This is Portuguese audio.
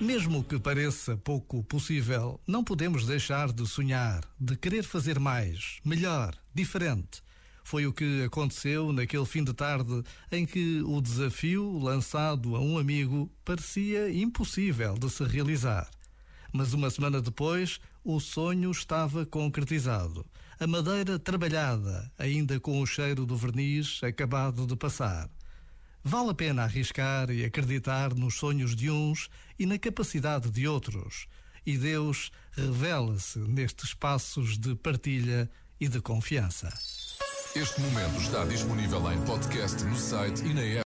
Mesmo que pareça pouco possível, não podemos deixar de sonhar, de querer fazer mais, melhor, diferente. Foi o que aconteceu naquele fim de tarde em que o desafio lançado a um amigo parecia impossível de se realizar. Mas uma semana depois, o sonho estava concretizado. A madeira trabalhada, ainda com o cheiro do verniz acabado de passar. Vale a pena arriscar e acreditar nos sonhos de uns e na capacidade de outros. E Deus revela-se nestes passos de partilha e de confiança. Este momento está disponível em podcast no site e na app.